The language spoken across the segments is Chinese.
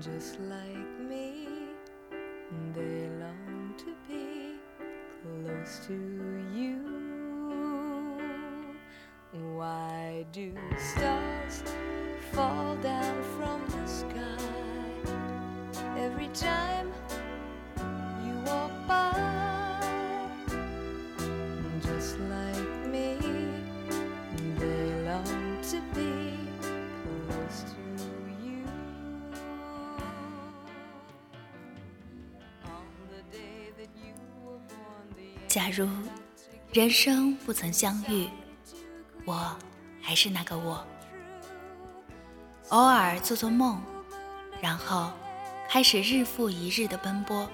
just like me. They long to be close to you. Why do stars fall down from the sky every time 假如人生不曾相遇，我还是那个我，偶尔做做梦，然后开始日复一日的奔波，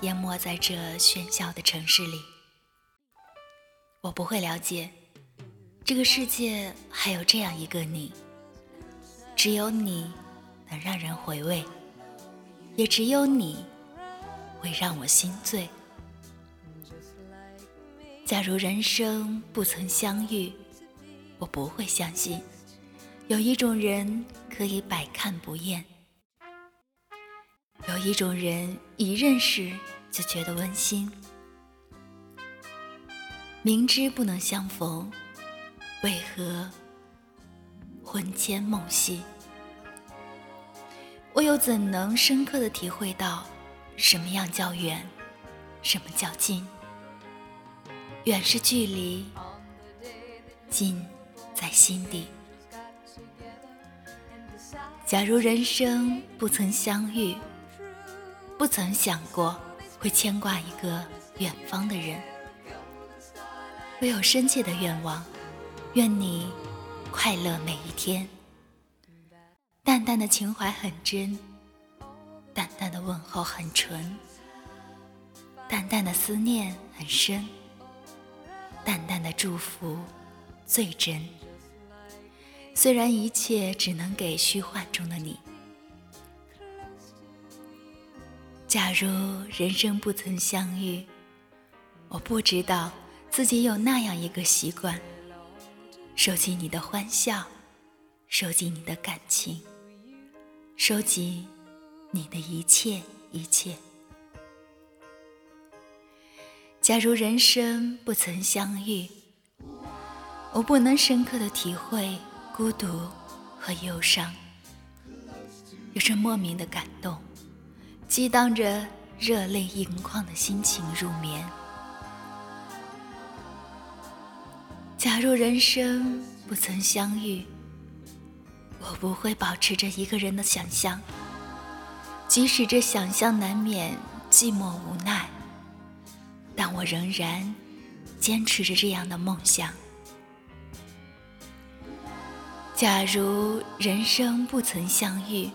淹没在这喧嚣的城市里。我不会了解，这个世界还有这样一个你，只有你能让人回味，也只有你会让我心醉。假如人生不曾相遇，我不会相信有一种人可以百看不厌，有一种人一认识就觉得温馨。明知不能相逢，为何魂牵梦系？我又怎能深刻的体会到什么样叫远，什么叫近？远是距离，近在心底。假如人生不曾相遇，不曾想过会牵挂一个远方的人，我有深切的愿望，愿你快乐每一天。淡淡的情怀很真，淡淡的问候很纯，淡淡的思念很深。淡淡的祝福最真，虽然一切只能给虚幻中的你。假如人生不曾相遇，我不知道自己有那样一个习惯：收集你的欢笑，收集你的感情，收集你的一切一切。假如人生不曾相遇，我不能深刻的体会孤独和忧伤，有着莫名的感动，激荡着热泪盈眶的心情入眠。假如人生不曾相遇，我不会保持着一个人的想象，即使这想象难免寂寞无奈。我仍然坚持着这样的梦想。假如人生不曾相遇，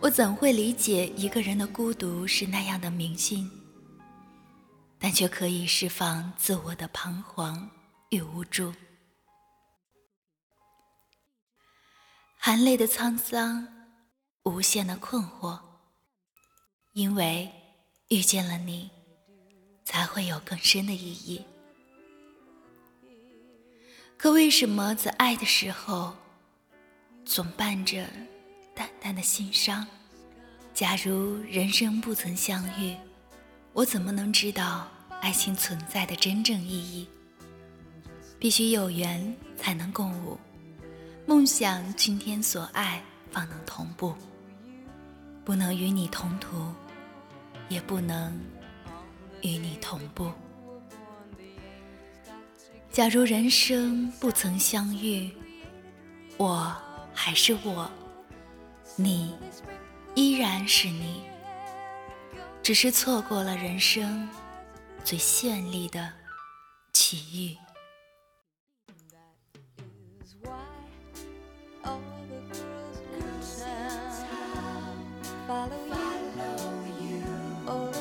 我怎会理解一个人的孤独是那样的铭心？但却可以释放自我的彷徨与无助，含泪的沧桑，无限的困惑，因为遇见了你。才会有更深的意义。可为什么在爱的时候，总伴着淡淡的心伤？假如人生不曾相遇，我怎么能知道爱情存在的真正意义？必须有缘才能共舞，梦想今天所爱方能同步。不能与你同途，也不能。与你同步。假如人生不曾相遇，我还是我，你依然是你，只是错过了人生最绚丽的奇遇。just